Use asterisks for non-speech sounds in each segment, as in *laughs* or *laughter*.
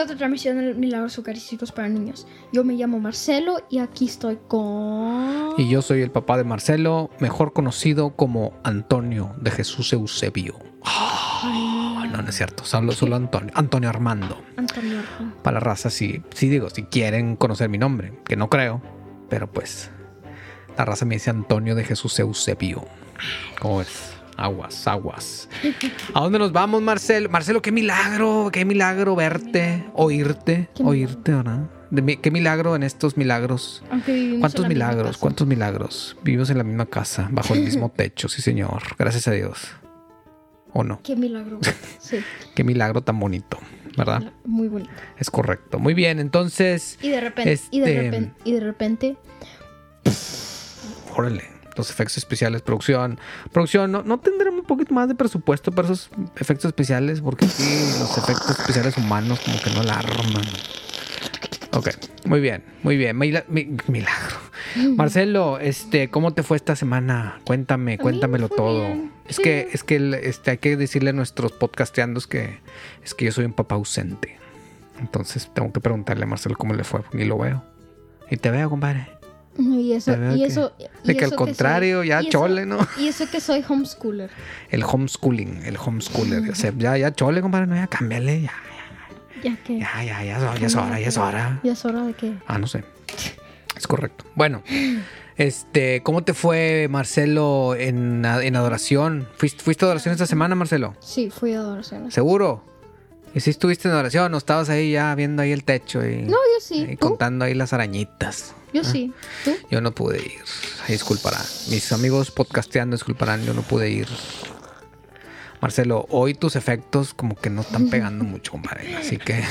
a otra transmisión de Milagros Eucarísticos para Niños. Yo me llamo Marcelo y aquí estoy con... Y yo soy el papá de Marcelo, mejor conocido como Antonio de Jesús Eusebio. No, no es cierto, hablo solo Antonio. Antonio Armando. Antonio. Para la raza, sí, sí digo, si quieren conocer mi nombre, que no creo, pero pues la raza me dice Antonio de Jesús Eusebio. ¿Cómo es? Aguas, aguas. ¿A dónde nos vamos, Marcelo? Marcelo, qué milagro, qué milagro verte, oírte, oírte, ¿verdad? qué milagro en estos milagros. ¿Cuántos milagros? ¿Cuántos milagros? Vivimos en la misma casa, bajo el mismo *laughs* techo, sí, señor. Gracias a Dios. ¿O no? Qué milagro. *laughs* Sí. qué milagro tan bonito, ¿verdad? Muy bonito. Es correcto. Muy bien, entonces. Y de repente. Y de este, repente. Y de repente. Órale los efectos especiales, producción. Producción, ¿no, no tendremos un poquito más de presupuesto para esos efectos especiales? Porque sí, los efectos especiales humanos como que no la arman. Ok, muy bien, muy bien. milagro. Marcelo, este, ¿cómo te fue esta semana? Cuéntame, cuéntamelo todo. Es que, es que este, hay que decirle a nuestros podcasteandos que es que yo soy un papá ausente. Entonces tengo que preguntarle a Marcelo cómo le fue, ni lo veo. Y te veo, compadre. Y eso, y eso. de que al contrario, ya chole, ¿no? Y eso que soy homeschooler. El homeschooling, el homeschooler. ya, ya chole, compadre, no, ya cámbiale, ya. ¿Ya qué? Ya, ya, ya, ya, es hora, ya es hora. ¿Ya es hora de qué? Ah, no sé. Es correcto. Bueno, este, ¿cómo te fue, Marcelo, en, en adoración? ¿Fuiste, ¿Fuiste a adoración esta semana, Marcelo? Sí, fui a adoración. ¿Seguro? ¿Y si estuviste en adoración o estabas ahí ya viendo ahí el techo y, no, yo sí. y contando ahí las arañitas? Yo sí. ¿Tú? Yo no pude ir. Disculparán. Mis amigos podcasteando disculparán, yo no pude ir. Marcelo, hoy tus efectos como que no están pegando *laughs* mucho, compadre. Así que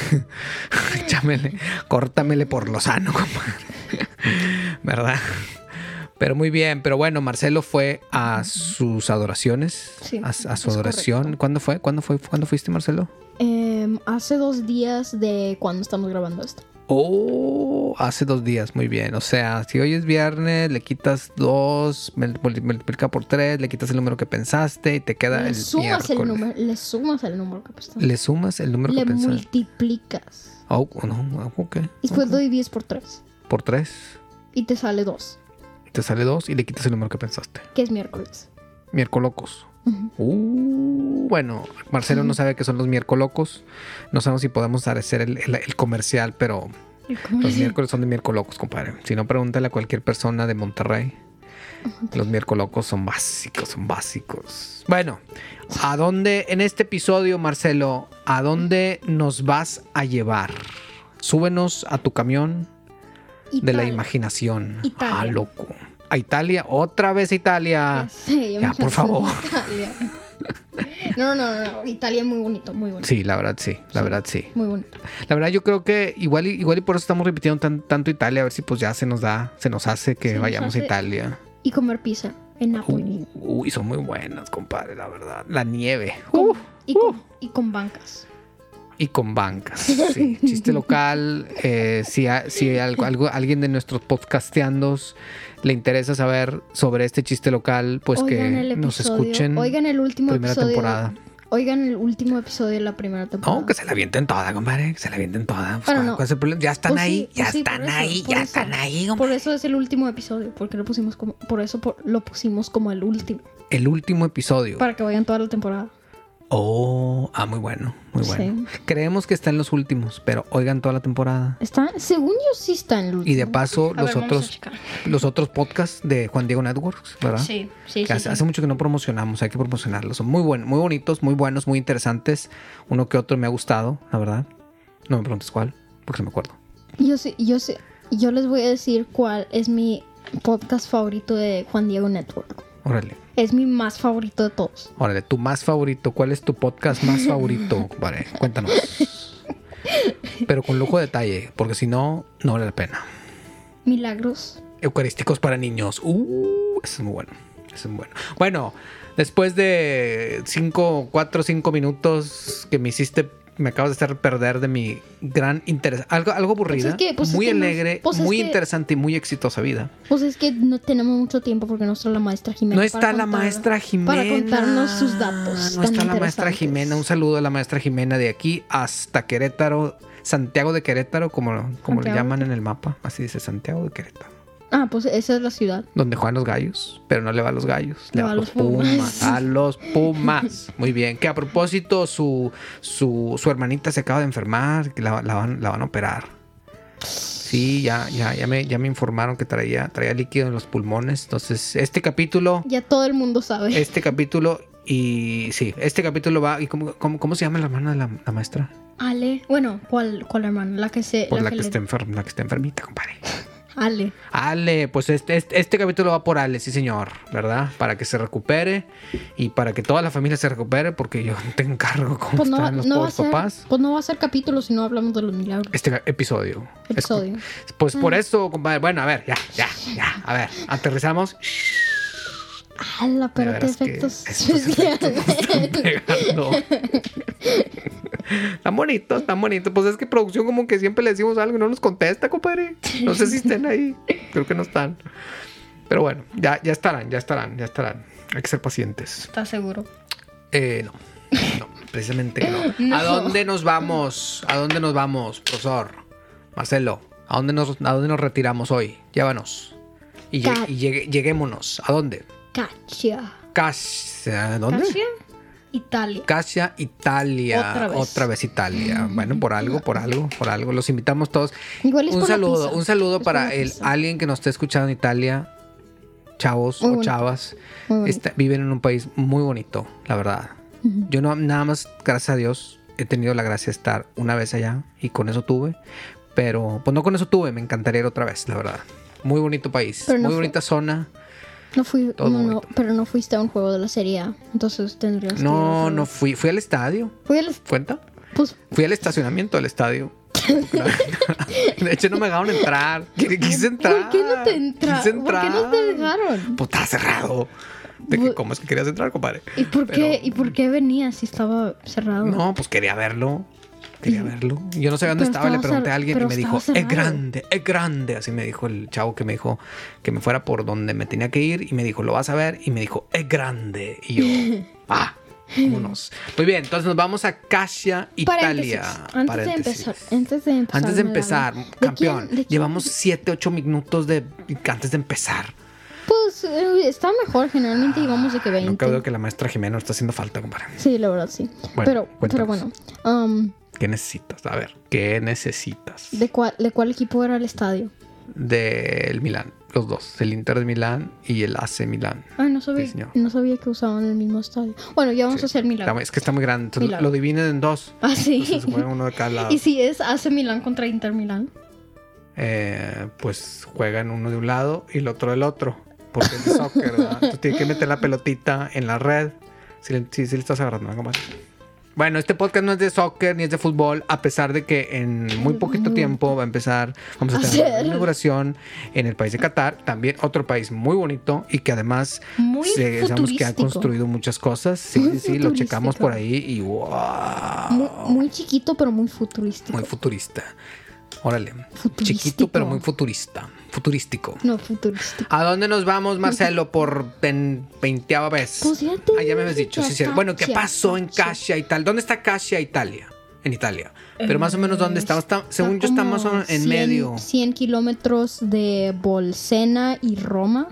*laughs* échamele, córtamele por lo sano, compadre. *laughs* ¿Verdad? Pero muy bien, pero bueno, Marcelo fue a sus adoraciones, sí, a, su adoración. ¿Cuándo fue? ¿Cuándo fue? ¿Cuándo fuiste, Marcelo? Em, hace dos días de cuando estamos grabando esto. Oh, hace dos días, muy bien. O sea, si hoy es viernes, le quitas dos, multiplica por tres, le quitas el número que pensaste y te queda le el sumas el número, Le sumas el número que pensaste. Le sumas el número que pensaste. Le multiplicas. Oh, no, ok. Y después lo divides por tres. ¿Por tres? Y te sale dos. Te sale dos y le quitas el número que pensaste. Que es miércoles. Miércoles. uh, bueno, Marcelo no sabe qué son los miércoles. No sabemos si podemos hacer el, el, comercial, pero los miércoles son de miércoles, compadre. Si no, pregúntale a cualquier persona de Monterrey. Los miércoles son básicos, son básicos. Bueno, ¿a dónde en este episodio, Marcelo, a dónde nos vas a llevar? Súbenos a tu camión de la imaginación. Italia. Ah, loco. A Italia, otra vez Italia. ya, por *laughs* favor. No, no, no, Italia es muy bonito, muy bonito. Sí, la verdad sí, la verdad sí. Muy bonito. La verdad yo creo que igual y, igual y por eso estamos repitiendo tanto Italia, a ver si pues ya se nos da, se nos hace que vayamos a Italia. Y comer pizza en Napoli. uy, son muy buenas, compadre, la verdad. La nieve. y, con, y con bancas y con bancas. *laughs* Sí. Chiste local. Eh, si, si algo, alguien de nuestros podcasteandos le interesa saber sobre este chiste local, pues que nos escuchen. Oigan el último primera episodio. Temporada. Oigan el último episodio de la primera temporada. No, que se la avienten toda, compadre. Que se la avienten toda. Pues, ya están pues ahí, ya están ahí, ya están ahí. Por eso es el último episodio, porque lo pusimos como, por eso lo pusimos como el último. El último episodio. Para que vayan toda la temporada. Oh, ah, muy bueno, muy bueno. Creemos que está en los últimos, pero oigan toda la temporada. Está, según yo sí está en el último. Y de paso, los otros los otros podcasts de Juan Diego Networks, ¿verdad? Sí, sí, sí, hace, mucho que no promocionamos, hay que promocionarlos. Son muy buenos, muy bonitos, muy buenos, muy interesantes. Uno que otro me ha gustado, la verdad. No me preguntes cuál, porque no me acuerdo. Yo sé, yo sé, yo les voy a decir cuál es mi podcast favorito de Juan Diego Network. Órale. Es mi más favorito de todos. Órale, tu más favorito. ¿Cuál es tu podcast más favorito? *laughs* Vale, cuéntanos. Pero con lujo de detalle, porque si no, no vale la pena. Milagros. Eucarísticos para niños. Uh, ese es muy bueno. Ese es muy bueno. Bueno, después de cinco, cuatro, cinco minutos que me hiciste me acabas de hacer perder de mi gran interés. Algo, algo aburrida, pues pues muy alegre, pues muy interesante y muy exitosa vida. Pues es que no tenemos mucho tiempo porque no está la maestra Jimena. No está la maestra Jimena. Para contarnos sus datos. No está la maestra Jimena. Un saludo a la maestra Jimena de aquí hasta Querétaro. Santiago de Querétaro, como, como le llaman en el mapa. Así dice Santiago de Querétaro. Ah, pues esa es la ciudad. Donde juegan los gallos, pero no le va a los gallos, le, Le va a los pumas. A *laughs* los pumas. Muy bien. Que a propósito, su, su, su hermanita se acaba de enfermar, que la, la van, la van a operar. Sí, ya, ya, ya me, ya me informaron que traía, traía líquido en los pulmones. Entonces, este capítulo, Ya todo el mundo sabe. este capítulo, y sí, este capítulo va. ¿Y cómo, cómo, cómo se llama la hermana de la, la maestra? Ale. Bueno, ¿cuál, cuál hermana? La que se. Por la, que, le- está enferma, la que está enfermita, compadre. Ale. Ale, pues este, este, este capítulo va por Ale, sí señor, ¿verdad? Para que se recupere y para que toda la familia se recupere, porque yo *laughs* tengo encargo cómo Pues no, los no pobres ser, papás. pues no va a ser capítulo si no hablamos de los milagros. Este episodio. Es- Episodio. pues por Mm. eso, compadre. Bueno, a ver, ya, ya, ya. A ver, aterrizamos. Ala, pero qué efectos están especiales. pegando. *laughs* Están bonitos, están bonitos. Pues es que producción como que siempre le decimos algo y no nos contesta, compadre. No sé si estén ahí. Creo que no están. Pero bueno, ya, ya estarán, ya estarán, ya estarán. Hay que ser pacientes. ¿Estás seguro? Eh, no. No, precisamente no. *laughs* No. ¿A dónde nos vamos? ¿A dónde nos vamos, profesor? Marcelo, ¿a dónde nos, a dónde nos retiramos hoy? Llévanos. Y, y lleguémonos. ¿A dónde? Cacia. Casia. ¿Dónde? ¿Cacia? Italia. Casia, Italia. Otra vez. Otra vez Italia. Bueno, por algo, por algo, por algo. Los invitamos todos. Igual es Un por la saludo, pizza. un saludo Es para el, alguien que nos esté escuchando en Italia. Chavos Muy o bonito. chavas. Está- viven en un país muy bonito, la verdad. Yo no, nada más, gracias a Dios, he tenido la gracia de estar una vez allá y con eso tuve. Pero, pues no con eso tuve, me encantaría ir otra vez, la verdad. Muy bonito país, no muy fue- bonita zona. No fui, no, no, pero no fuiste a un juego de la Serie A. Entonces tendrías que No, otra no fui, fui al estadio, Fui al- ¿cuenta? Pues, Fui al estacionamiento del estadio. *laughs* de hecho, no me dejaron entrar. Quise entrar. ¿por qué no te entra- Quise ¿Por qué no te dejaron? Pues estaba cerrado. ¿De que, ¿Cómo es que querías entrar, compadre? ¿Y por qué, Pero- ¿y por qué venías si estaba cerrado? No, pues quería verlo. Quería verlo. Yo no sé dónde estaba, le pregunté a alguien y me dijo, estaba es cerrado". grande, es grande. Así me dijo el chavo que me dijo que me fuera por donde me tenía que ir y me dijo, lo vas a ver. Y me dijo, es grande. Y yo, *laughs* ah, vámonos. Muy bien, entonces nos vamos a Casia, Italia. Paréntesis. Antes de empezar, antes de empezar. Antes de empezar, dan- ¿De campeón, quién- de quién? llevamos 7, 8 minutos de antes de empezar. Pues eh, está mejor, generalmente llevamos de que 20. No creo que la maestra Jimena nos está haciendo falta, compadre. Sí, la verdad sí. Bueno, pero, pero bueno, um, ¿Qué necesitas? A ver, ¿qué necesitas? ¿de, cuál, ¿de cuál equipo era el estadio? del Milán, los dos, el Inter de Milán y el AC Milán. Ay, no sabía, Sí, no sabía que usaban el mismo estadio. Bueno, ya vamos Sí. a hacer muy- es que está muy grande, entonces lo dividen en dos. Ah, sí. Juega uno de cada *laughs* lado. ¿Y si es AC Milán contra Inter Milán? Eh, pues juegan uno de un lado y el otro del otro, porque es soccer, ¿verdad? Entonces tienes que meter la pelotita en la red. Si le, si- si le estás agarrando, ¿no, compadre? Bueno, este podcast no es de soccer ni es de fútbol, a pesar de que en muy poquito tiempo va a empezar, vamos a tener una inauguración en el país de Qatar, también otro país muy bonito y que además Muy se- sabemos que ha construido muchas cosas. Sí, Muy sí, sí, lo checamos por ahí y wow, Muy, muy chiquito, pero muy futurístico. muy futurista. Órale, chiquito pero muy futurista, futurístico. No, futurístico. ¿A dónde nos vamos, *laughs* Marcelo, por veinteava vez? Pues ya te Ah, ya me habías dicho, que sí, sí. Bueno, ¿qué pasó en Casia. Casia y tal? ¿Dónde está Casia, Italia? En Italia. Pero más o menos, ¿dónde está? Está- según yo, está menos en 100 medio. 100 kilómetros de Bolsena y Roma.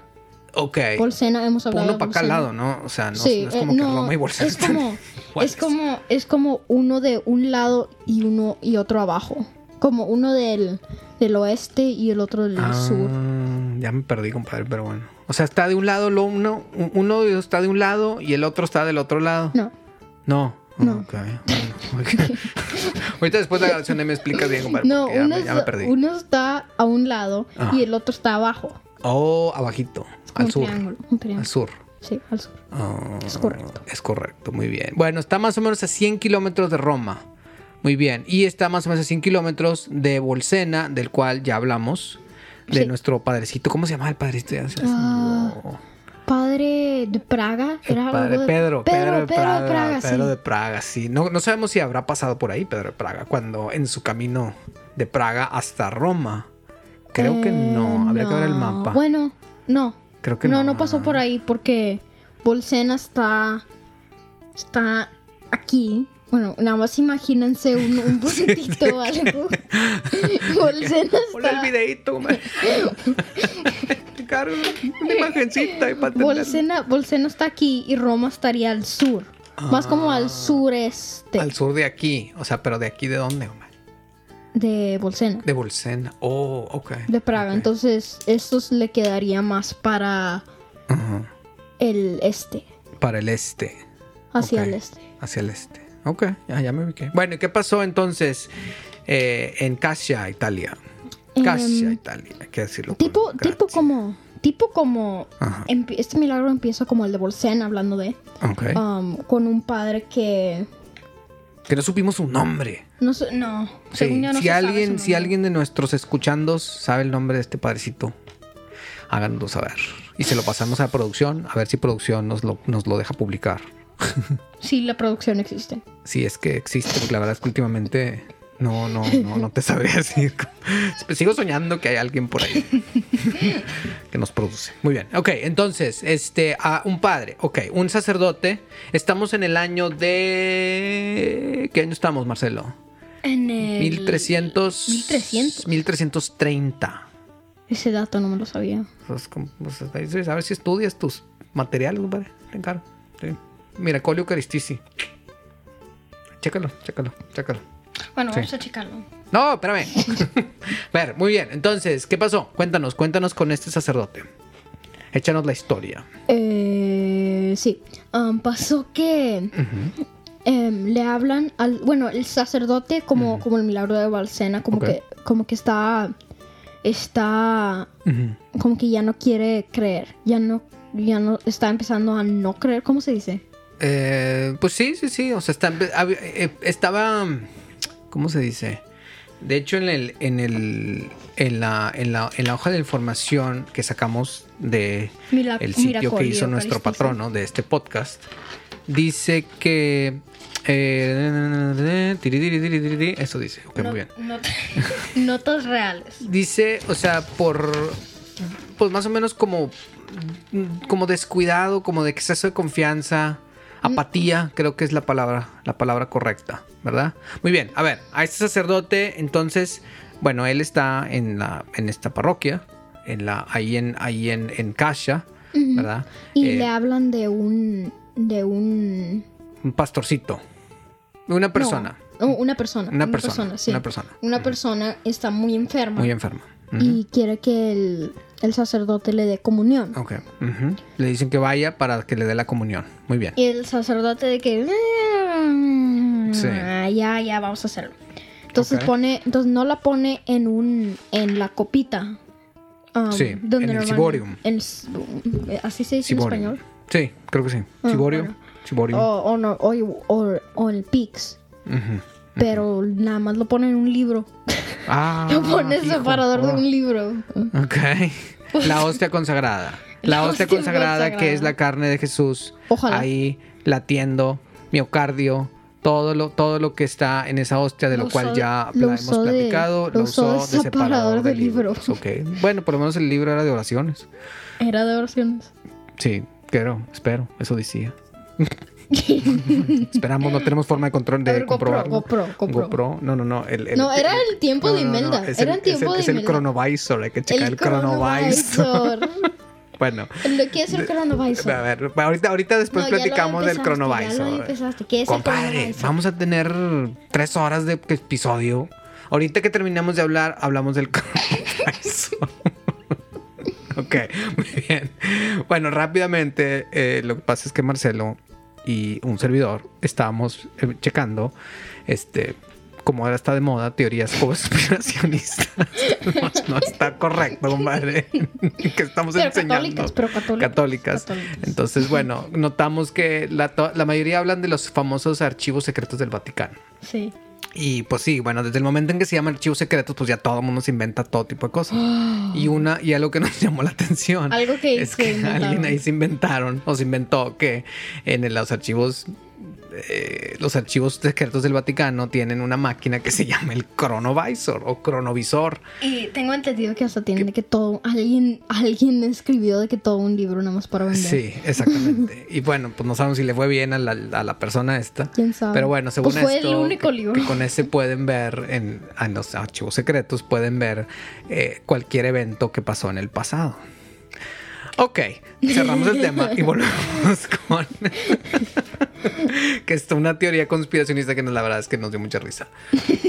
Ok. Bolsena, hemos hablado Uno para cada lado, ¿no? O sea, no, sí, no es eh, como que no, Roma y Bolsena es están como, *laughs* iguales. es como es como uno de un lado y uno y otro abajo. Como uno del, del oeste y el otro del Ah, sur. Ya me perdí, compadre, pero bueno. O sea, está de un lado, lo uno, uno está de un lado y el otro está del otro lado. No. No. No. Ok, bueno, ok. *laughs* Ahorita después de la grabación me explicas bien, compadre. No, porque ya, uno, me, ya me perdí. uno está a un lado y el otro está abajo. Oh, abajito. Al sur. Un triángulo. Al sur. Sí, al sur. Ah, Es correcto. Es correcto, muy bien. Bueno, está más o menos a 100 kilómetros de Roma. Muy bien. Y está más o menos a 100 kilómetros de Bolsena, del cual ya hablamos. De Sí. nuestro padrecito. ¿Cómo se llama el padrecito? Olvidó. Padre de Praga. Era padre algo de- Pedro, Pedro, de Praga, de Praga, Pedro sí. de Praga, sí. No, no sabemos si habrá pasado por ahí Pedro de Praga, cuando en su camino de Praga hasta Roma. Creo que no, Eh, habría que ver el no. mapa. Bueno, no. Creo que no, no. no pasó por ahí porque Bolsena está está aquí Bueno, nada más imagínense un, un *laughs* o algo. *laughs* Bolsena Ponle el videito. Cargo una imagencita. Bolsena, Bolsena está aquí y Roma estaría al sur. Más como al sureste Ah. Al sur de aquí. O sea, pero de aquí de dónde, hombre? de Bolsena, De Bolsena. Oh, ok. de Praga. Ok. Entonces, esto le quedaría más para el este, Para el este. hacia el este. Hacia el este. Ok, ya, ya me ubiqué. Bueno, ¿y qué pasó entonces eh, en Cascia, Italia? Cascia, Em, Italia, hay que decirlo. Tipo, tipo como, tipo como, este milagro empieza como el de Bolsena, hablando de, Ok. um, con un padre que, Que no supimos su nombre. no sé, no, Sí, según yo no si se sabe alguien, su si alguien de nuestros escuchandos sabe el nombre de este padrecito, háganoslo saber. Y se lo pasamos a producción, a ver si producción nos lo, nos lo deja publicar. *laughs* Sí, la producción existe. Si es que existe, porque la verdad es que últimamente no, no, no, no te sabría *laughs* decir. Sigo soñando que hay alguien por ahí *laughs* que nos produce. Muy bien. Ok, entonces, este, a un padre, ok, un sacerdote. Estamos en el año de. ¿Qué año estamos, Marcelo? En el... 1300. 1300. 1330. Ese dato no me lo sabía. Pues, pues, sí, a ver si estudias tus materiales, compadre. Te encargo. Sí. Miracolio Eucaristici. Chécalo, chécalo, chécalo. Bueno, Sí. vamos a checarlo. No, espérame. a *laughs* ver, muy bien. Entonces, ¿qué pasó? Cuéntanos, cuéntanos con este sacerdote. Échanos la historia. Eh, sí. Um, pasó que em, le hablan al. Bueno, el sacerdote, como, como el milagro de Balsena, como que como que está. Está. Como que ya no quiere creer. Ya no. Ya no. Está empezando a no creer. ¿Cómo se dice? Eh, pues sí, sí, sí. O sea, está- eh, estaba. ¿Cómo se dice? De hecho, en el, en el, en la, en la, en la hoja de información que sacamos de el sitio que hizo nuestro patrono de este podcast, dice que eh, eso dice. Ok, muy bien. not- *laughs* notas reales. Dice, o sea, por. Pues más o menos como. Como descuidado, como de exceso de confianza. Apatía, creo que es la palabra, la palabra correcta, ¿verdad? Muy bien, a ver, a este sacerdote, entonces, bueno, él está en la, en esta parroquia, en la, ahí en, ahí en, en Cascia, ¿verdad? Y Eh, le hablan de un. De un. un pastorcito. Una persona. No, una persona. Una persona, sí. una persona. Una persona está muy enferma. Muy enferma. Y quiere que el, el sacerdote le dé comunión. Ok. ujú. Le dicen que vaya para que le dé la comunión. Muy bien. Y el sacerdote de que... "Mm, Sí. Ya, ya, vamos a hacerlo. Entonces Ok. pone... Entonces no la pone en un... En la copita. um, Sí, en el ciborium. s- así se dice Ciborium. en español. Sí, creo que sí. Ah, Ciborio. bueno. Ciborium. O, o, no, o, o, o el Pix. Ujú. Pero nada más lo pone en un libro. *laughs* Ah, lo pone hijo. separador de Oh. un libro. Ok. La hostia consagrada. *laughs* La, La hostia, hostia consagrada, que consagrada. es la carne de Jesús. Ojalá. Ahí latiendo, miocardio, todo lo, todo lo que está en esa hostia, de lo, Lo cual usó- ya lo hemos de- platicado. lo Lo usó de de separador separador de de libro. libros. Ok. Bueno, por lo menos el libro era de oraciones. Era de oraciones. Sí, creo, espero, eso decía. *laughs* *laughs* Esperamos, no tenemos forma de control de comprobarlo. GoPro, GoPro. GoPro. No, no, no. el- el- No, era el tiempo de Imelda. es Era el, el tiempo es de es el Imelda. cronovisor, hay que checar el, cronovisor. *laughs* bueno, Lo que es el cronovisor. a ver, ahorita, ahorita después platicamos del cronovisor. ¿Qué es el Compadre, cronovisor? vamos a tener tres horas de episodio. Ahorita que terminamos de hablar, hablamos del *laughs* cronovisor. ok, muy bien. Bueno, rápidamente, eh, lo que pasa es que Marcelo y un servidor estábamos eh, checando, este, como ahora está de moda, teorías *laughs* conspiracionistas. no, *laughs* no está correcto, compadre. *laughs* que estamos Pero enseñando. católicas, pero católicas. Católicas. Católicas. Entonces, bueno, notamos que la, la mayoría hablan de los famosos archivos secretos del Vaticano. Sí. Y pues sí, bueno, desde el momento en que se llaman archivos secretos, pues ya todo el mundo se inventa todo tipo de cosas. *gasps* Y una, y algo que nos *laughs* llamó la atención Algo que es que inventaron. alguien ahí se inventaron o se inventó que en los archivos eh, los archivos secretos del Vaticano tienen una máquina que se llama el cronovisor o cronovisor. Y tengo entendido que hasta tienen de que todo, alguien, alguien escribió de que todo un libro nada más para vender. Sí, *laughs* exactamente. y bueno, pues no sabemos si le fue bien a la, a la persona esta. ¿Quién sabe? Pero bueno, según Pues fue esto, el único que- libro. que con ese pueden ver en, en los archivos secretos, pueden ver eh, cualquier evento que pasó en el pasado. Ok, cerramos el tema y volvemos *laughs* con que es una teoría conspiracionista que nos, la verdad es que nos dio mucha risa.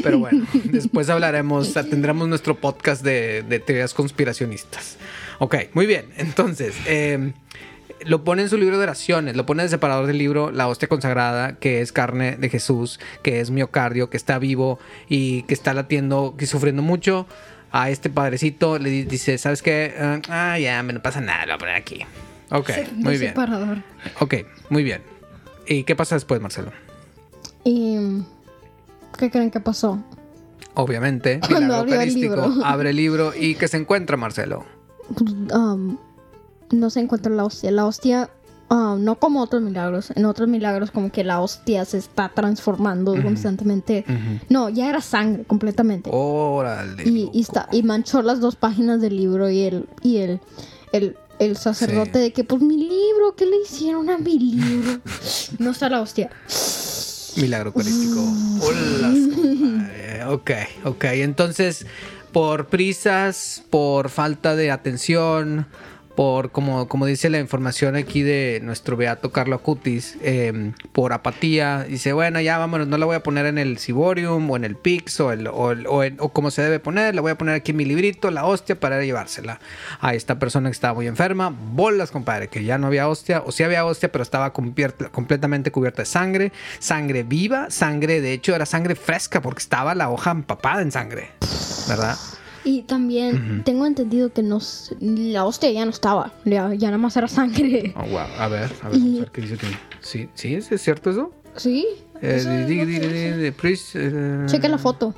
Pero bueno, después hablaremos, tendremos nuestro podcast de, teorías conspiracionistas. Ok, muy bien. Entonces, eh, lo pone en su libro de oraciones, lo pone en el separador del libro La hostia consagrada, que es carne de Jesús, que es miocardio, que está vivo y que está latiendo, que sufriendo mucho. A este padrecito le di- dice, ¿sabes qué? Eh, ah, ya, me no pasa nada, lo voy a poner aquí. Ok, muy bien. separador. Ok, muy bien. ¿Y qué pasa después, Marcelo? ¿Y qué creen que pasó? Obviamente, *laughs* Cuando abrió el libro. *laughs* abre el libro y ¿qué se encuentra, Marcelo? Um, no se encuentra la hostia. La hostia, ah, no como otros milagros. En otros milagros como que la hostia se está transformando constantemente. No, ya era sangre completamente. Órale. y, y, está, y manchó las dos páginas del libro y el, y el, el, el sacerdote Sí. de que, pues mi libro, ¿qué le hicieron a mi libro? *laughs* no está la hostia. Milagro eucarístico. *laughs* Hola. Ok, ok. Entonces, por prisas, por falta de atención, por, como, como dice la información aquí de nuestro beato Carlo Acutis, eh, por apatía, dice, bueno, ya vámonos, no la voy a poner en el Ciborium o en el Pix o, el, o, en- como se debe poner, la voy a poner aquí en mi librito, la hostia, para llevársela a esta persona que estaba muy enferma. Bolas, compadre, que ya no había hostia, o sí había hostia, pero estaba cubierta- completamente cubierta de sangre, sangre viva, sangre, de hecho era sangre fresca porque estaba la hoja empapada en sangre, ¿verdad? Y también tengo entendido que no, s- la hostia ya no estaba. Ya, ya nada más era sangre. Oh, wow. A ver, a ver, vamos a ver qué dice aquí. Sí, sí, ¿es cierto eso? ¿Sí? Eh, priest, eh, Checa la foto.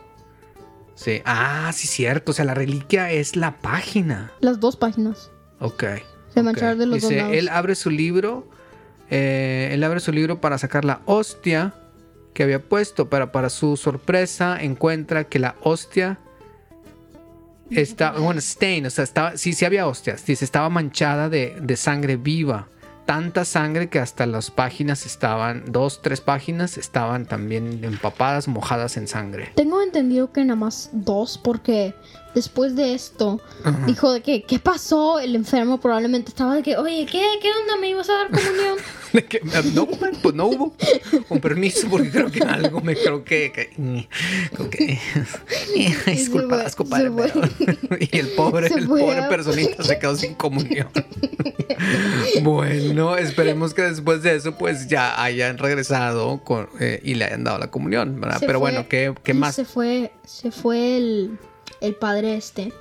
Sí. Ah, sí, cierto. O sea, la reliquia es la página. Las dos páginas. Ok. Se ok. mancharon de los dos Dice, lados. él abre su libro. eh, él abre su libro para sacar la hostia que había puesto, pero para su sorpresa encuentra que la hostia está, bueno, stain, o sea, estaba, sí, sí había hostias, estaba manchada de, de sangre viva. Tanta sangre que hasta las páginas estaban, dos, tres páginas estaban también empapadas, mojadas en sangre. Tengo entendido que nada más dos, porque después de esto dijo de que, ¿qué pasó? El enfermo probablemente estaba de que, oye, ¿qué, qué onda? ¿Me ibas a dar comunión? *laughs* Que, no, pues no hubo. Con permiso, porque creo que algo me creo que. que-. *laughs* *laughs* Disculpas, compadre. y el pobre, el pobre a- personita se quedó sin comunión. bueno, esperemos que después de eso, pues ya hayan regresado con, eh, y le hayan dado la comunión, ¿verdad? Se Pero fue- bueno, ¿qué, qué más? Se fue, se fue el, el padre este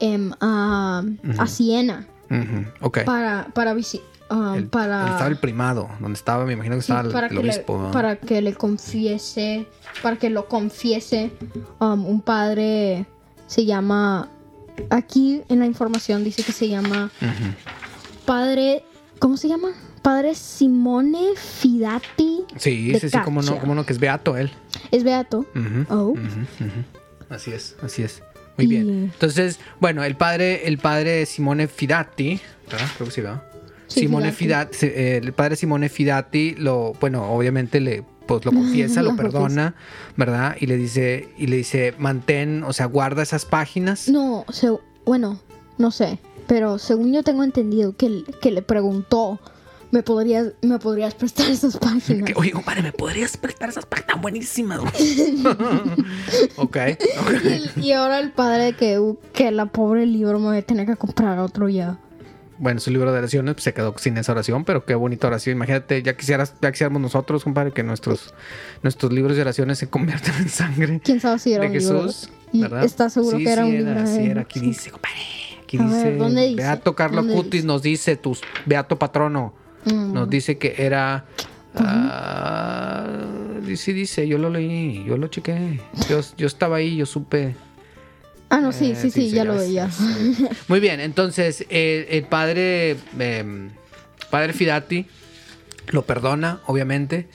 em, a, a Siena Ujú, Ok. para, para visitar. El- para, donde estaba el primado, donde estaba, me imagino que sí, estaba el- para, el, que le, obispo. para que le confiese, para que lo confiese um, un padre, se llama, aquí en la información dice que se llama Ujú. padre, ¿cómo se llama? Padre Simone Fidati. Sí, de sí, sí, como no, Caccia. no, que es beato él. Es beato. Ujú, Oh. ujú, ujú. Así es, así es. Muy Y- bien. Entonces, bueno, el padre, el padre Simone Fidati, ¿verdad? Creo que sí, ¿verdad? Sí, Simone Fidati. Fidati, eh, el padre Simone Fidati lo, bueno, obviamente le pues lo *laughs* confiesa, lo perdona, ¿verdad? Y le dice, y le dice, mantén, o sea, guarda esas páginas. No, se- bueno, no sé, pero según yo tengo entendido que, que le preguntó, ¿me podrías, ¿me podrías prestar esas páginas? Que, Oye, compadre, ¿me podrías prestar esas páginas buenísimas? güey?" *laughs* ok. Y, y ahora el padre que, que la pobre libro me voy a tener que comprar otro ya. Bueno, su libro de oraciones pues, se quedó sin esa oración, pero qué bonita oración. Imagínate, ya quisieras, ya quisiéramos nosotros, compadre, que nuestros, nuestros libros de oraciones se conviertan en sangre ¿Quién sabe si era de un libro? Jesús. Y ¿verdad? ¿Estás seguro Sí, que era sí un libro? Sí, de- era. Aquí dice, compadre. Aquí A dice. ver, ¿dónde dice? Beato Carlo ¿Dónde Cutis dice? nos dice, tu beato patrono, Mm. nos dice que era. ah, sí, dice, yo lo leí, yo lo chequé. Yo, yo estaba ahí, yo supe. Ah, no, sí, Eh, sí, sí, ya lo veía. sí. Muy bien, entonces eh, el padre, eh, padre Fidati lo perdona, obviamente,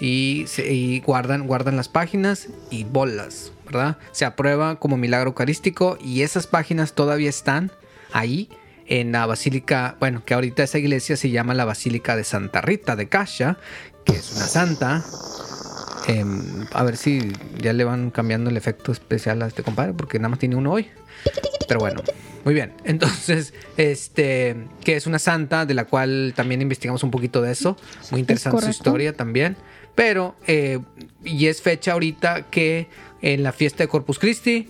y, se- y guardan, guardan las páginas y bolas, ¿verdad? Se aprueba como milagro eucarístico y esas páginas todavía están ahí en la basílica, bueno, que ahorita esa iglesia se llama la Basílica de Santa Rita de Cascia, que es una santa. Em, a ver si ya le van cambiando el efecto especial a este compadre, porque nada más tiene uno hoy. Pero bueno, muy bien. Entonces, este, que es una santa de la cual también investigamos un poquito de eso. Muy interesante su historia también. Pero, eh, y es fecha ahorita que en la fiesta de Corpus Christi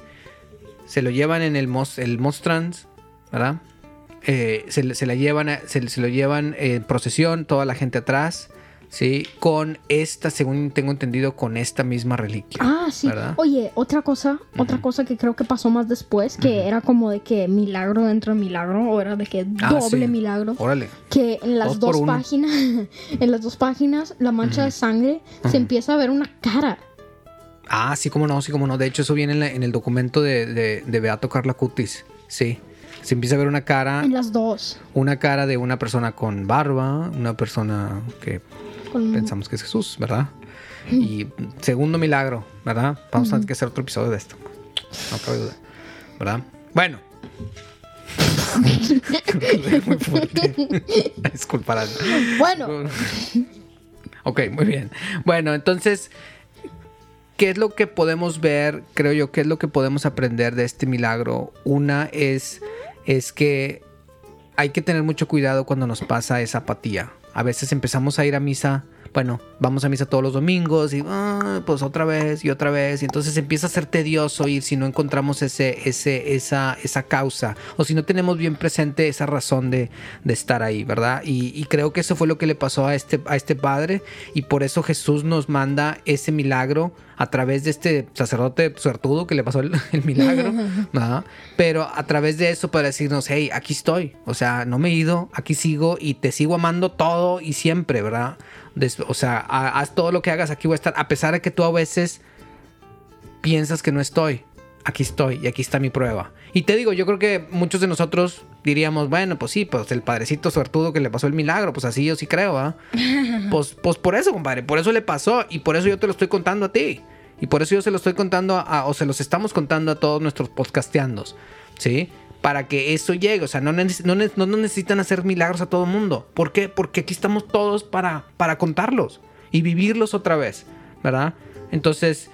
se lo llevan en el, mos, el Mostrans, ¿verdad? Eh, se, le- se la llevan, a- se, se lo llevan en procesión, toda la gente atrás, ¿sí? Con esta, según tengo entendido, con esta misma reliquia. Ah, sí. ¿verdad? Oye, otra cosa, otra cosa que creo que pasó más después, que era como de que milagro dentro de milagro, o era de que Ah, doble sí. milagro. Órale. Que en las Dos páginas, *laughs* en las dos páginas, la mancha de sangre se empieza a ver una cara. Ah, sí, como no, sí, como no. De hecho, eso viene en, la- en el documento de, de, de Beato Carla Cutis. Sí. Se empieza a ver una cara, En las dos. una cara de una persona con barba, una persona que Con- pensamos que es Jesús, ¿verdad? Y segundo milagro, ¿verdad? Vamos a tener que hacer otro episodio de esto. No cabe duda, ¿verdad? Bueno. *laughs* Muy fuerte. *laughs* Disculparán. Bueno, *laughs* Ok, muy bien. Bueno, entonces, ¿qué es lo que podemos ver? Creo yo, ¿qué es lo que podemos aprender de este milagro? Una es, es que hay que tener mucho cuidado cuando nos pasa esa apatía. A veces empezamos a ir a misa, bueno, vamos a misa todos los domingos y ah, pues otra vez y otra vez. Y entonces empieza a ser tedioso ir si no encontramos ese, ese, esa, esa causa o si no tenemos bien presente esa razón de, de estar ahí, ¿verdad? Y, y creo que eso fue lo que le pasó a este, a este padre y por eso Jesús nos manda ese milagro a través de este sacerdote suertudo que le pasó el, el milagro, *laughs* ¿verdad? Pero a través de eso para decirnos, hey, aquí estoy, o sea, no me he ido, aquí sigo y te sigo amando todo y siempre, ¿verdad? Des- o sea, ha- haz todo lo que hagas, aquí voy a estar, a pesar de que tú a veces piensas que no estoy, aquí estoy y aquí está mi prueba. Y te digo, yo creo que muchos de nosotros diríamos, bueno, pues sí, pues el padrecito suertudo que le pasó el milagro, pues así yo sí creo, ¿ah? *laughs* pues, pues por eso, compadre, por eso le pasó y por eso yo te lo estoy contando a ti. Y por eso yo se lo estoy contando a, o se los estamos contando a todos nuestros podcasteandos, ¿sí? Para que eso llegue, o sea, no, no, no necesitan hacer milagros a todo el mundo. ¿Por qué? Porque aquí estamos todos para, para contarlos y vivirlos otra vez, ¿verdad? Entonces,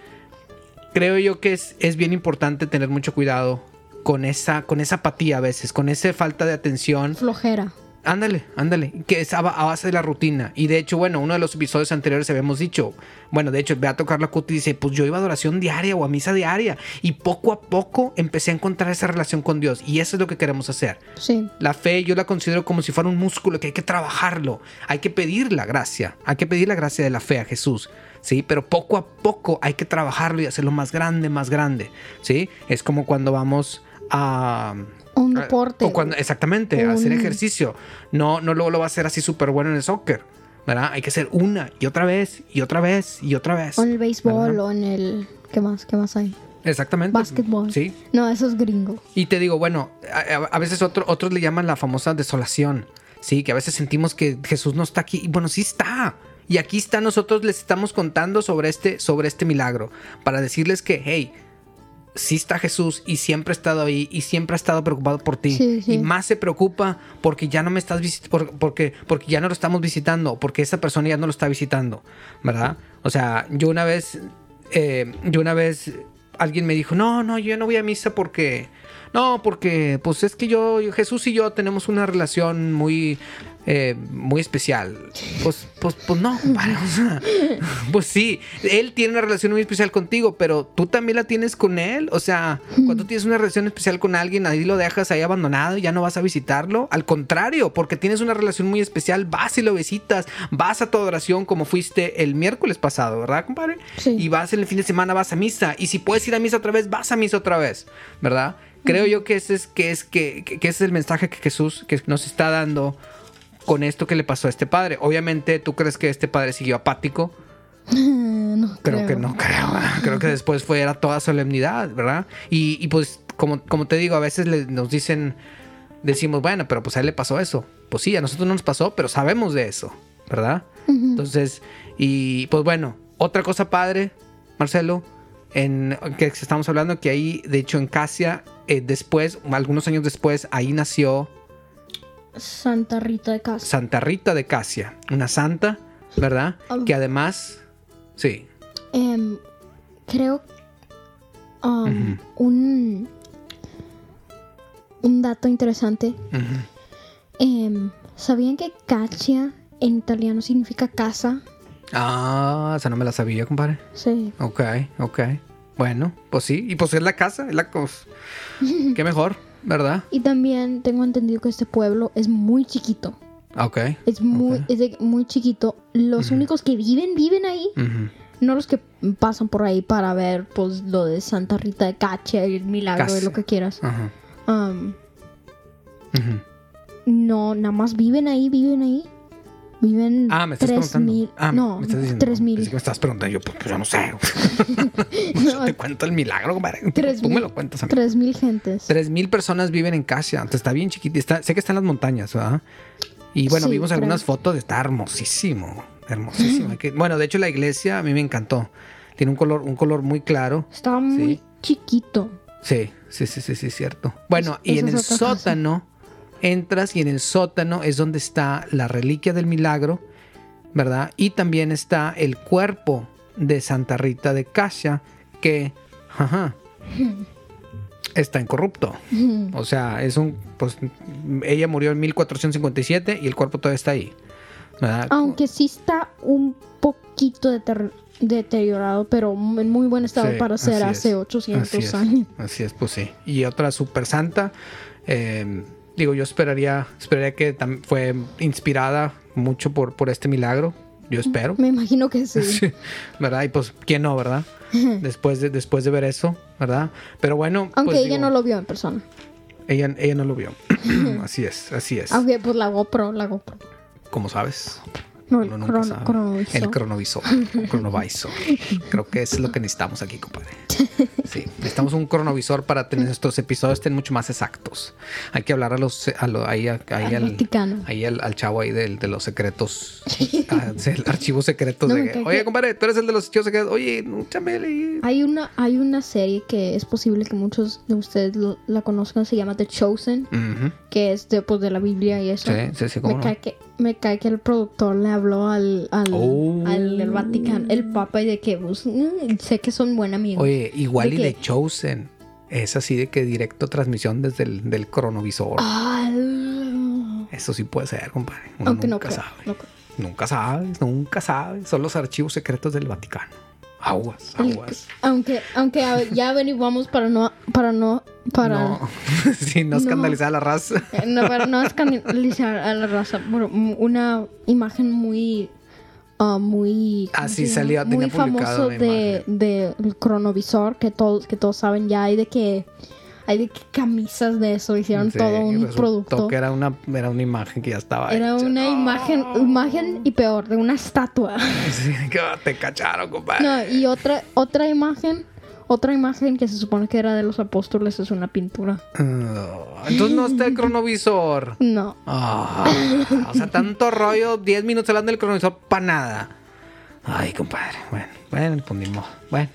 creo yo que es, es bien importante tener mucho cuidado con esa, con esa apatía a veces, con esa falta de atención. flojera. Ándale, ándale, que es a, ba- a base de la rutina. Y de hecho, bueno, uno de los episodios anteriores habíamos dicho, bueno, de hecho, Beato Carla Cuti dice, pues yo iba a adoración diaria o a misa diaria. Y poco a poco empecé a encontrar esa relación con Dios. Y eso es lo que queremos hacer. Sí. La fe yo la considero como si fuera un músculo que hay que trabajarlo. Hay que pedir la gracia. Hay que pedir la gracia de la fe a Jesús. ¿Sí? Pero poco a poco hay que trabajarlo y hacerlo más grande, más grande. ¿Sí? Es como cuando vamos a... Un a- deporte. O cuando, exactamente, a hacer Un- ejercicio. No, no luego lo va a hacer así súper bueno en el soccer. ¿Verdad? Hay que hacer una y otra vez y otra vez y otra vez. O en el béisbol ¿verdad? o en el... ¿Qué más? ¿Qué más hay? Exactamente. Básquetbol. Sí, No, eso es gringo. y te digo, bueno, a, a- a veces otro- otros le llaman la famosa desolación. Sí, que a veces sentimos que Jesús no está aquí. Y bueno, sí está. Y aquí está, nosotros les estamos contando sobre este, sobre este milagro. Para decirles que, hey, sí está Jesús y siempre ha estado ahí y siempre ha estado preocupado por ti. Sí, sí. Y más se preocupa porque ya no me estás visitando, porque, porque ya no lo estamos visitando, porque esa persona ya no lo está visitando, ¿verdad? O sea, yo una vez, eh, yo una vez, alguien me dijo, no, no, yo no voy a misa porque, no, porque, pues es que yo, Jesús y yo tenemos una relación muy, eh, muy especial. Pues, pues, pues no, compadre, o sea, *laughs* pues sí, él tiene una relación muy especial contigo, pero tú también la tienes con él. O sea, cuando tienes una relación especial con alguien, ahí lo dejas ahí abandonado y ya no vas a visitarlo. Al contrario, porque tienes una relación muy especial, vas y lo visitas, vas a tu adoración como fuiste el miércoles pasado, ¿verdad, compadre? Sí. Y vas en el fin de semana, vas a misa. Y si puedes ir a misa otra vez, vas a misa otra vez, ¿verdad? Creo yo que ese es, que es, que, que- ese es el mensaje que Jesús que nos está dando con esto que le pasó a este padre. Obviamente, ¿tú crees que este padre siguió apático? *laughs* no Creo, que no, creo. Creo que después fue era toda solemnidad, ¿verdad? Y, y pues, como, como te digo, a veces le- nos dicen, decimos, bueno, pero pues a él le pasó eso. Pues sí, a nosotros no nos pasó, pero sabemos de eso, ¿verdad? Entonces, Y pues bueno, otra cosa padre, Marcelo, en que estamos hablando que ahí, de hecho, en Casia, eh, después, algunos años después, ahí nació Santa Rita de Casia. Santa Rita de Casia, una santa, ¿verdad? Que además, sí, Em, creo um, un un dato interesante. Em, ¿Sabían que Cacia en italiano significa casa? Ah, esa no me la sabía, compadre. Sí. Ok, ok. Bueno, pues sí, y pues es la casa, es la cosa. *laughs* Qué mejor, ¿verdad? Y también tengo entendido que este pueblo es muy chiquito. Ok. Es muy, es de- muy chiquito. Los únicos que viven, viven ahí. No los que pasan por ahí para ver pues lo de Santa Rita de Cacia y el milagro de lo que quieras. Ajá. Um, no, nada más viven ahí, viven ahí. Viven Ah, me estás tres preguntando. mil. Ah, no, me estás diciendo. tres mil. Pensé que me estás preguntando. Yo, pues, yo no sé. *laughs* Yo te cuento el milagro, compadre. Tú me lo cuentas a mí. Tres mil gentes. Tres mil personas viven en Casia. Entonces está bien chiquita. Está- sé que está en las montañas, ¿verdad? Y bueno, Sí, vimos creo. algunas fotos. Está hermosísimo. Hermosísimo. *gasps* Bueno, de hecho, la iglesia a mí me encantó. Tiene un color, un color muy claro. Estaba muy Sí. chiquito. Sí, sí, sí, sí, sí, cierto. Bueno, Es- y en el sótano, entras y en el sótano es donde está la reliquia del milagro, ¿verdad? Y también está el cuerpo de Santa Rita de Casia, que, ajá, *laughs* está incorrupto. *laughs* O sea, es un, pues, ella murió en 1457 y el cuerpo todavía está ahí, ¿verdad? Aunque sí está un poquito deter- deteriorado, pero en muy buen estado Sí, para ser así es. hace 800 Así es, años. Así es, pues sí. Y otra super santa. eh, digo, yo esperaría, esperaría que fue inspirada mucho por, por este milagro. Yo espero. Me imagino que sí. *laughs* Sí, ¿Verdad? Y pues, ¿quién no, verdad? Después de, después de ver eso, ¿verdad? Pero bueno. Aunque pues, ella digo, no lo vio en persona. ella, ella no lo vio. *laughs* así es, así es. Aunque pues la GoPro, la GoPro. Como sabes. No, el Uno nunca crono- sabe. cronovisor. El cronovisor. *laughs* cronovisor. Creo que es lo que necesitamos aquí, compadre. Sí, necesitamos un cronovisor para tener nuestros episodios estén mucho más exactos. Hay que hablar a los, a lo- ahí, a- ahí Al al, Vaticano. ahí al, al chavo ahí del, de los secretos, ah, el archivos secretos. No, de que, Oye, que- compadre, tú eres el de los archivos secretos. Oye, chamele. Hay una, hay una serie que es posible que muchos de ustedes lo- la conozcan, se llama The Chosen, que es de, pues, de la Biblia y eso. Sí, sí, sí, cómo me, no. cae que, me cae que el productor le habló al, al, Oh. al del Vaticano, el Papa, y de que pues, mm, sé que son buen amigos. Oye, igual ¿De y qué? de Chosen. Es así de que directo transmisión desde el del cronovisor. Ah, Eso sí puede ser, compadre. Uno aunque no nunca creo, sabe. no creo. Nunca sabes, nunca sabes. Son los archivos secretos del Vaticano. Aguas, aguas. aunque aunque ya averiguamos para no para no para No, *laughs* sí, no No. escandalizar a la raza. *laughs* Eh, No, para no escandalizar a la raza. Bueno, m- una imagen muy. ah, muy. ¿cómo Ah, llama? salía- tenía Muy famoso de, imagen. de cronovisor, que todos, que todos saben ya. Hay de que. Hay de que camisas de eso. Hicieron Sí, todo un producto. que era una, era una imagen que ya estaba Era hecha. una imagen. Imagen y peor, de una estatua. *laughs* Sí, que te cacharon, compadre. No, y otra, otra imagen. Otra imagen que se supone que era de los apóstoles es una pintura. Ah, entonces no está el cronovisor. *laughs* No. Ah, o sea, tanto rollo, 10 minutos hablando del cronovisor para nada. Ay, compadre. Bueno, bueno, pues ni modo. Bueno.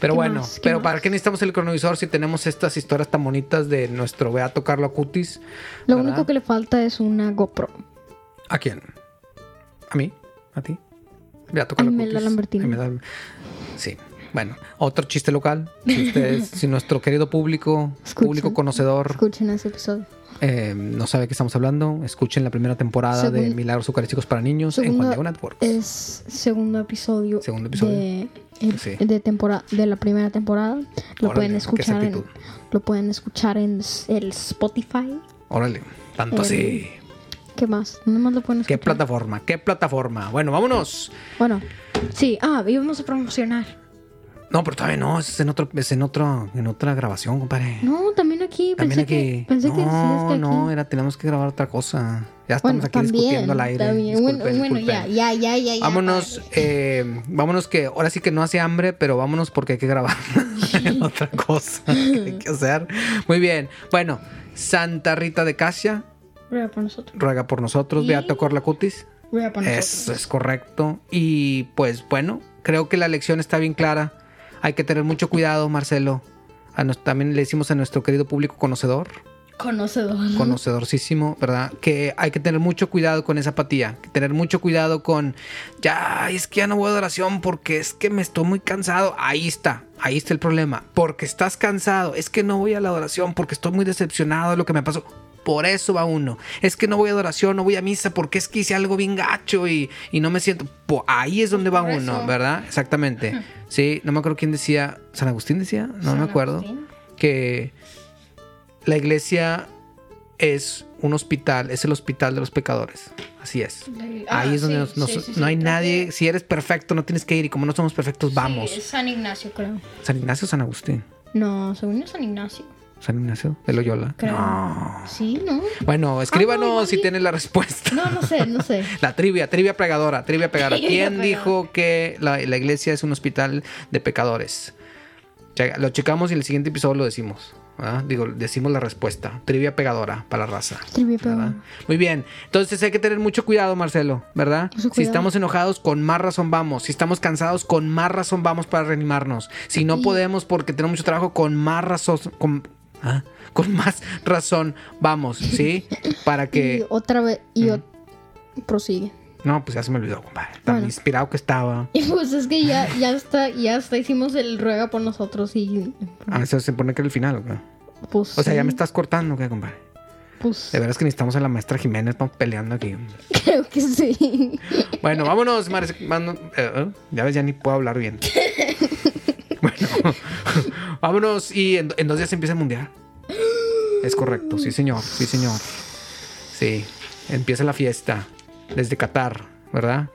Pero ¿Qué bueno, pero más? ¿para qué necesitamos el cronovisor si tenemos estas historias tan bonitas de nuestro Beato Carlo Acutis? Lo ¿verdad? único que le falta es una GoPro. ¿A quién? ¿A mí? ¿A ti? Beato Carlo Acutis. Lambertini. A Imelda- Sí. Bueno, otro chiste local. Si ustedes, *laughs* si nuestro querido público, Escuchen. público conocedor, Escuchen ese episodio. Eh, no sabe de qué estamos hablando, escuchen la primera temporada de Milagros Eucarísticos para Niños en Juan Diego Networks. Es segundo episodio. Segundo episodio. De, el- Sí. de, temporada, de la primera temporada. Lo Órale, pueden escuchar en, lo pueden escuchar en el Spotify. Órale, tanto El- así. ¿Qué más? ¿Dónde más lo pueden ¿Qué plataforma? ¿Qué plataforma? Bueno, vámonos. Bueno, sí. Ah, íbamos a promocionar. No, pero todavía no, es en otro, es en otro, en otra grabación, compadre. No, también aquí. También pensé aquí. que, pensé que decías no, que aquí. no, era, tenemos que grabar otra cosa. Ya estamos bueno, aquí también. discutiendo al aire. también. Bueno, Disculpen, bueno, disculpen. ya, ya, ya, ya. ya, Vámonos, eh, vámonos que ahora sí que no hace hambre, pero vámonos porque hay que grabar *laughs* *laughs* otra cosa *laughs* que hay que hacer. Muy bien. Bueno, Santa Rita de Casia Ruega por nosotros. ruega por nosotros. Y- Beato Corlacutis. Ruega por Eso nosotros. es correcto. Y pues bueno, creo que la lección está bien clara. Hay que tener mucho cuidado, Marcelo. A nos- también le decimos a nuestro querido público conocedor, Conocedor. conocedorcísimo, ¿verdad? Que hay que tener mucho cuidado con esa apatía, que tener mucho cuidado con, ya, es que ya no voy a adoración porque es que me estoy muy cansado. Ahí está, ahí está el problema. Porque estás cansado, es que no voy a la adoración porque estoy muy decepcionado de lo que me pasó. Por eso va uno. Es que no voy a adoración, no voy a misa porque es que hice algo bien gacho y, y no me siento. Po- ahí es donde va uno. ¿verdad? Exactamente. Sí, no me acuerdo quién decía. ¿San Agustín decía? No San me acuerdo. Agustín. Que la iglesia es un hospital, es el hospital de los pecadores. Así es. Ah, Ahí es donde sí, nos- nos- sí, sí, no hay nadie. Si eres perfecto, no tienes que ir. Y como no somos perfectos, vamos. San Ignacio, creo. San Ignacio o San Agustín. No, según yo es San Ignacio. San Ignacio de Loyola. Creo. No. Sí, ¿no? Bueno, escríbanos igual si tienes la respuesta. No, no sé, no sé. *laughs* La trivia, trivia pegadora, trivia pegadora. *laughs* ¿Quién dijo que la, la iglesia es un hospital de pecadores? Lo checamos y en el siguiente episodio lo decimos. ¿verdad? Digo, decimos la respuesta. Trivia pegadora para la raza. Trivia pegadora. Muy bien. Entonces hay que tener mucho cuidado, Marcelo, ¿verdad? Mucho Si cuidado. estamos enojados, con más razón vamos. Si estamos cansados, con más razón vamos para reanimarnos. Si no Y- podemos porque tenemos mucho trabajo, con más razón. Con, ¿ah? con más razón vamos, ¿sí? Para Y que. otra vez, y prosigue. No, pues ya se me olvidó, compadre. Tan Bueno. inspirado que estaba. *laughs* Y pues es que ya, ya está, ya está, hicimos el ruega por nosotros y A veces se pone que era el final, ¿o qué? pues. O sea, ya me estás cortando, ¿qué, compadre? Pues De veras que necesitamos a la maestra Jiménez, estamos peleando aquí. *laughs* creo que sí. Bueno, vámonos, Mar- mano- eh, eh, ya ves, ya ni puedo hablar bien. *laughs* bueno, *laughs* vámonos y en, en dos días empieza el mundial. Es correcto, sí, señor, sí, señor. Sí, empieza la fiesta desde Qatar, ¿verdad?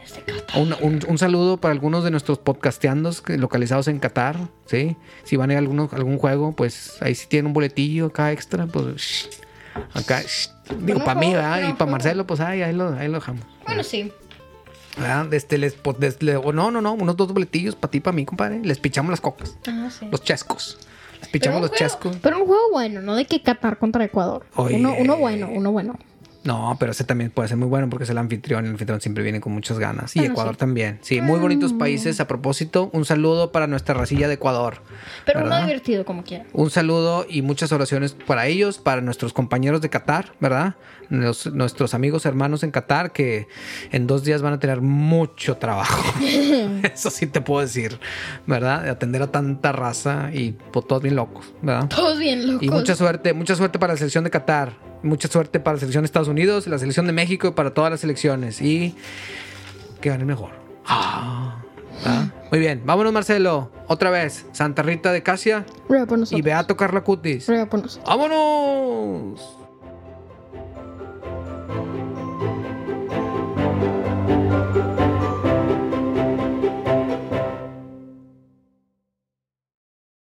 Un, un- un saludo para algunos de nuestros podcasteandos localizados en Qatar, ¿sí? Si van a ir a alguno- algún juego, pues ahí sí tienen un boletillo acá extra, pues shh, acá, shh. digo, para mí, ¿verdad? Y para. Marcelo, pues ahí, ahí, lo, ahí lo dejamos. Bueno, sí. ¿Verdad? Este, les, le- o no, no, no, unos dos boletillos para ti, para mí, compadre. Les pichamos las cocas, Ah, sí. los chescos. Les pichamos los juego- chescos. Pero un juego bueno, no de que Qatar contra Ecuador. Oye. Uno, uno bueno, uno bueno. No, pero ese también puede ser muy bueno porque es el anfitrión. El anfitrión siempre viene con muchas ganas. Y Bueno, Ecuador sí. también. Sí, muy bonitos países. A propósito, un saludo para nuestra racilla de Ecuador. Pero ¿verdad? uno divertido como quiera. Un saludo y muchas oraciones para ellos, para nuestros compañeros de Qatar, ¿verdad? Los- nuestros amigos hermanos en Qatar que en dos días van a tener mucho trabajo. *laughs* Eso sí te puedo decir, ¿verdad? De atender a tanta raza y pues, todos bien locos, ¿verdad? Todos bien locos. Y mucha suerte, mucha suerte para la selección de Qatar, mucha suerte para la selección de Estados Unidos, la selección de México y para todas las selecciones. Y que ganen mejor. Ah. Muy bien, vámonos Marcelo, otra vez, Santa Rita de Casia y Beato Carla Cutis. ¡Vámonos!